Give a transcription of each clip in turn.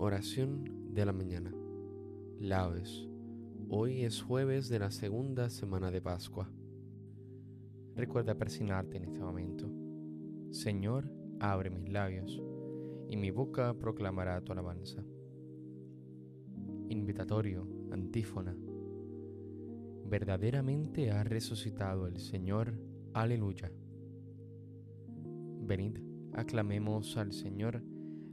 Oración de la mañana. Laudes. Hoy es jueves de la segunda semana de Pascua. Recuerda persignarte en este momento. Señor, abre mis labios, y mi boca proclamará tu alabanza. Invitatorio, antífona. Verdaderamente ha resucitado el Señor. Aleluya. Venid, aclamemos al Señor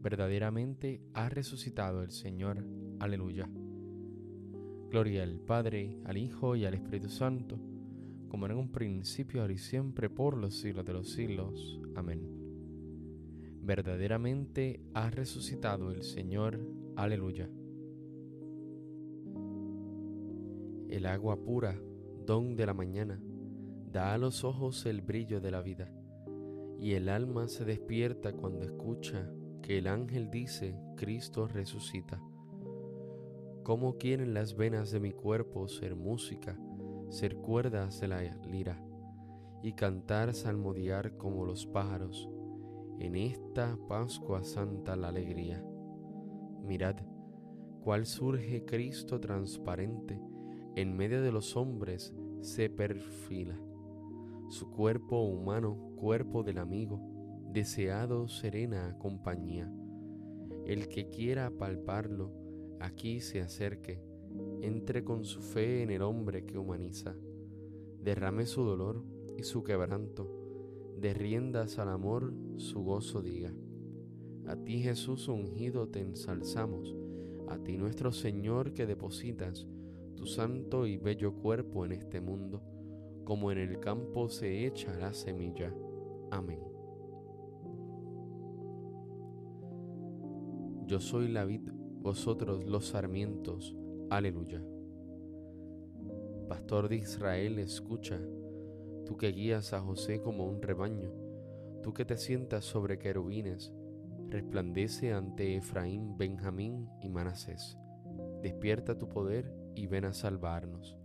verdaderamente ha resucitado el Señor. Aleluya. Gloria al Padre, al Hijo y al Espíritu Santo, como en un principio, ahora y siempre, por los siglos de los siglos. Amén. Verdaderamente ha resucitado el Señor. Aleluya. El agua pura, don de la mañana, da a los ojos el brillo de la vida, y el alma se despierta cuando escucha que el ángel dice, Cristo resucita. ¿Cómo quieren las venas de mi cuerpo ser música, ser cuerdas de la lira, y cantar salmodiar como los pájaros? En esta Pascua Santa la alegría. Mirad, cuál surge Cristo transparente, en medio de los hombres se perfila. Su cuerpo humano, cuerpo del amigo, deseado serena compañía. El que quiera palparlo, aquí se acerque, entre con su fe en el hombre que humaniza, derrame su dolor y su quebranto, de riendas al amor su gozo diga. A ti Jesús ungido te ensalzamos, a ti nuestro Señor que depositas tu santo y bello cuerpo en este mundo, como en el campo se echa la semilla. Amén. Yo soy la vid, vosotros los sarmientos. Aleluya. Pastor de Israel, escucha, tú que guías a José como un rebaño, tú que te sientas sobre querubines, resplandece ante Efraín, Benjamín y Manasés. Despierta tu poder y ven a salvarnos.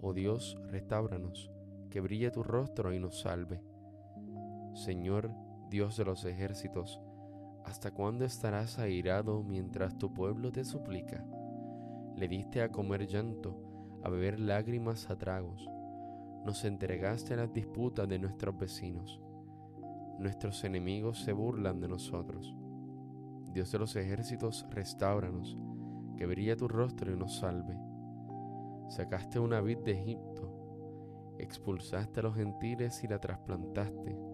Oh Dios, restauranos, que brille tu rostro y nos salve. Señor, Dios de los ejércitos, ¿Hasta cuándo estarás airado mientras tu pueblo te suplica? Le diste a comer llanto, a beber lágrimas a tragos. Nos entregaste a las disputas de nuestros vecinos. Nuestros enemigos se burlan de nosotros. Dios de los ejércitos, restauranos, que brilla tu rostro y nos salve. Sacaste una vid de Egipto, expulsaste a los gentiles y la trasplantaste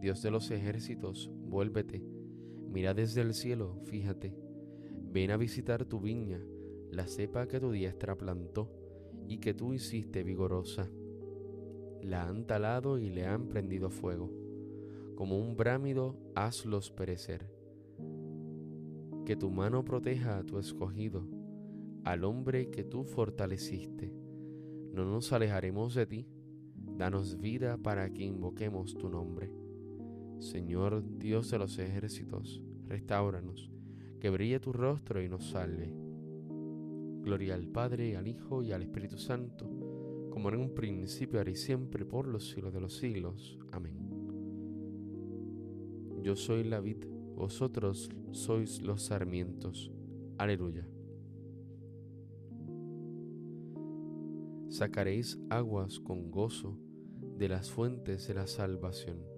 Dios de los ejércitos, vuélvete, mira desde el cielo, fíjate, ven a visitar tu viña, la cepa que tu diestra plantó y que tú hiciste vigorosa. La han talado y le han prendido fuego. Como un brámido, hazlos perecer. Que tu mano proteja a tu escogido, al hombre que tú fortaleciste. No nos alejaremos de ti. Danos vida para que invoquemos tu nombre. Señor Dios de los ejércitos, restauranos, que brille tu rostro y nos salve. Gloria al Padre, al Hijo y al Espíritu Santo, como en un principio, ahora y siempre, por los siglos de los siglos. Amén. Yo soy la vid, vosotros sois los sarmientos. Aleluya. Sacaréis aguas con gozo de las fuentes de la salvación.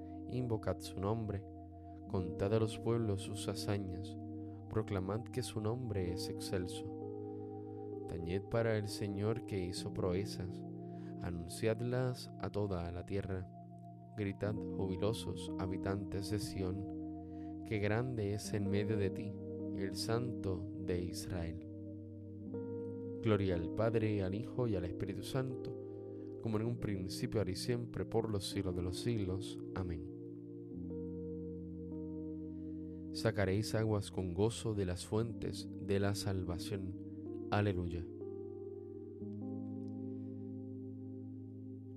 invocad su nombre, contad a los pueblos sus hazañas, proclamad que su nombre es excelso. Tañed para el Señor que hizo proezas, anunciadlas a toda la tierra. Gritad jubilosos habitantes de Sión, que grande es en medio de ti el Santo de Israel. Gloria al Padre, al Hijo y al Espíritu Santo, como en un principio, ahora y siempre, por los siglos de los siglos. Amén. Sacaréis aguas con gozo de las fuentes de la salvación. Aleluya.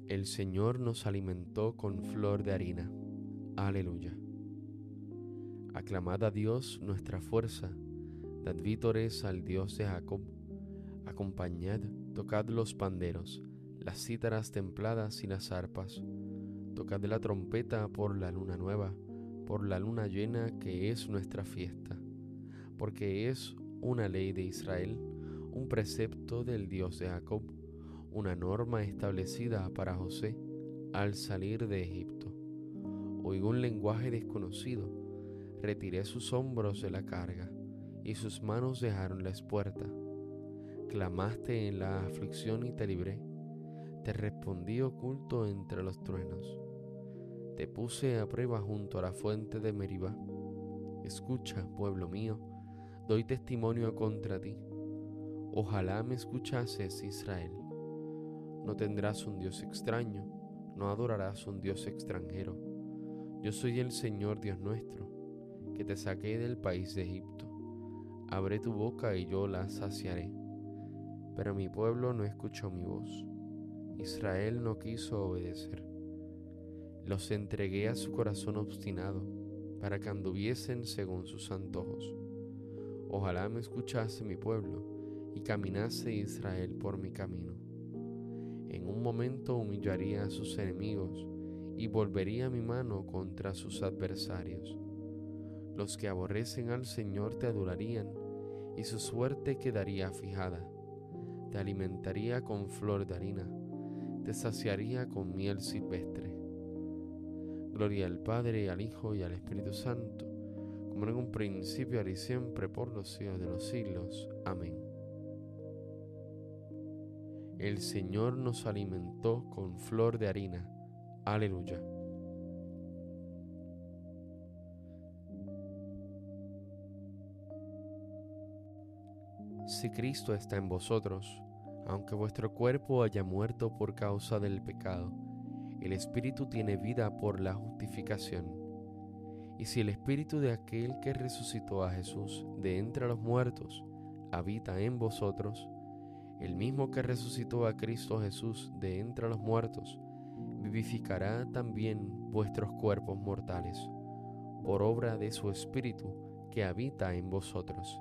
El Señor nos alimentó con flor de harina. Aleluya. Aclamad a Dios nuestra fuerza, dad vítores al Dios de Jacob Acompañad, tocad los panderos, las cítaras templadas y las arpas. Tocad la trompeta por la luna nueva, por la luna llena que es nuestra fiesta, porque es una ley de Israel, un precepto del Dios de Jacob, una norma establecida para José al salir de Egipto. Oigo un lenguaje desconocido, retiré sus hombros de la carga, y sus manos dejaron la espuerta Clamaste en la aflicción y te libré. Te respondí oculto entre los truenos. Te puse a prueba junto a la fuente de Meribá. Escucha, pueblo mío, doy testimonio contra ti. Ojalá me escuchases, Israel. No tendrás un Dios extraño, no adorarás un Dios extranjero. Yo soy el Señor Dios nuestro, que te saqué del país de Egipto. Abre tu boca y yo la saciaré pero mi pueblo no escuchó mi voz. Israel no quiso obedecer. Los entregué a su corazón obstinado, para que anduviesen según sus antojos. Ojalá me escuchase mi pueblo y caminase Israel por mi camino. En un momento humillaría a sus enemigos y volvería mi mano contra sus adversarios. Los que aborrecen al Señor te adorarían y su suerte quedaría fijada te alimentaría con flor de harina, te saciaría con miel silvestre. Gloria al Padre, al Hijo y al Espíritu Santo, como en un principio, ahora y siempre, por los siglos de los siglos. Amén. El Señor nos alimentó con flor de harina. Aleluya. Si Cristo está en vosotros, aunque vuestro cuerpo haya muerto por causa del pecado, el Espíritu tiene vida por la justificación. Y si el Espíritu de aquel que resucitó a Jesús de entre los muertos habita en vosotros, el mismo que resucitó a Cristo Jesús de entre los muertos, vivificará también vuestros cuerpos mortales, por obra de su Espíritu que habita en vosotros.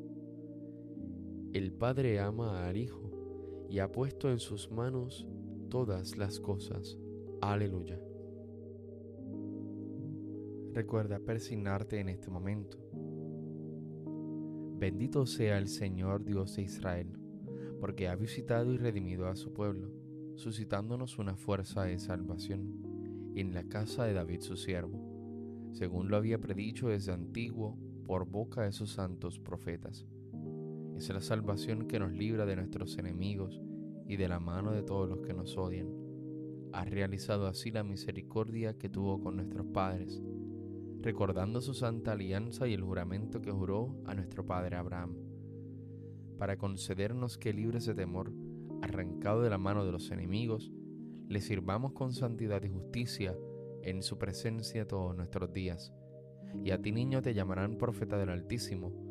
El Padre ama al Hijo y ha puesto en sus manos todas las cosas. Aleluya. Recuerda persignarte en este momento. Bendito sea el Señor Dios de Israel, porque ha visitado y redimido a su pueblo, suscitándonos una fuerza de salvación en la casa de David su siervo, según lo había predicho desde antiguo por boca de sus santos profetas. Es la salvación que nos libra de nuestros enemigos y de la mano de todos los que nos odian. Ha realizado así la misericordia que tuvo con nuestros padres recordando su santa alianza y el juramento que juró a nuestro padre Abraham, para concedernos que libres de temor, arrancado de la mano de los enemigos, le sirvamos con santidad y justicia en su presencia todos nuestros días. Y a ti niño te llamarán profeta del Altísimo,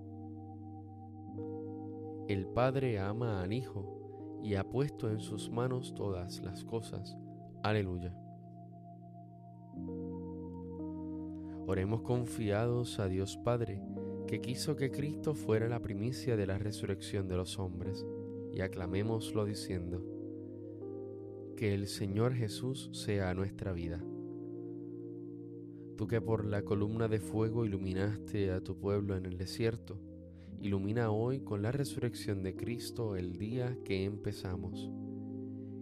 El Padre ama al Hijo y ha puesto en sus manos todas las cosas. Aleluya. Oremos confiados a Dios Padre, que quiso que Cristo fuera la primicia de la resurrección de los hombres, y aclamémoslo diciendo, que el Señor Jesús sea nuestra vida. Tú que por la columna de fuego iluminaste a tu pueblo en el desierto, ilumina hoy con la resurrección de Cristo el día que empezamos.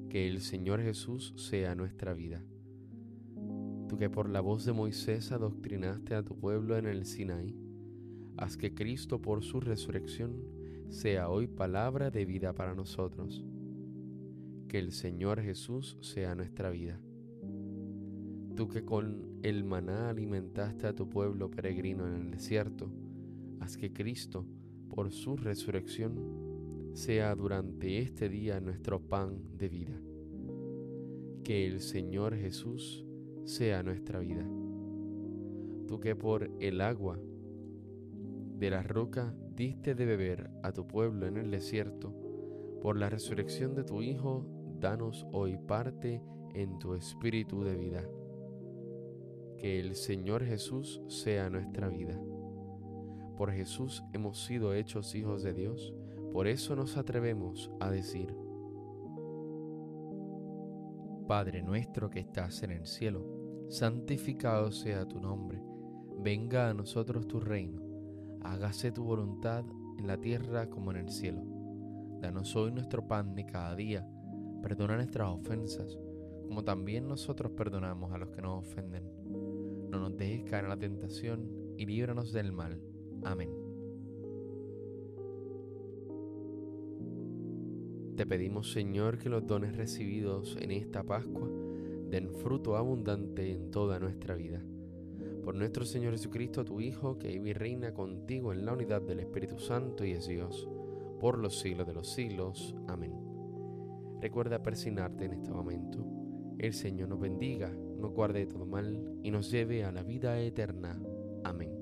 Que el Señor Jesús sea nuestra vida tú que por la voz de Moisés adoctrinaste a tu pueblo en el Sinaí, haz que Cristo por su resurrección sea hoy palabra de vida para nosotros. Que el Señor Jesús sea nuestra vida. Tú que con el maná alimentaste a tu pueblo peregrino en el desierto, haz que Cristo, por su resurrección, sea durante este día nuestro pan de vida. Que el Señor Jesús sea nuestra vida. Tú que por el agua de la roca diste de beber a tu pueblo en el desierto, por la resurrección de tu Hijo, danos hoy parte en tu espíritu de vida. Que el Señor Jesús sea nuestra vida. Por Jesús hemos sido hechos hijos de Dios, por eso nos atrevemos a decir, Padre nuestro que estás en el cielo, santificado sea tu nombre, venga a nosotros tu reino, hágase tu voluntad en la tierra como en el cielo. Danos hoy nuestro pan de cada día, perdona nuestras ofensas, como también nosotros perdonamos a los que nos ofenden. No nos dejes caer en la tentación y líbranos del mal. Amén. Te pedimos, Señor, que los dones recibidos en esta Pascua den fruto abundante en toda nuestra vida. Por nuestro Señor Jesucristo, tu Hijo, que vive y reina contigo en la unidad del Espíritu Santo y es Dios, por los siglos de los siglos. Amén. Recuerda persignarte en este momento. El Señor nos bendiga, nos guarde de todo mal y nos lleve a la vida eterna. Amén.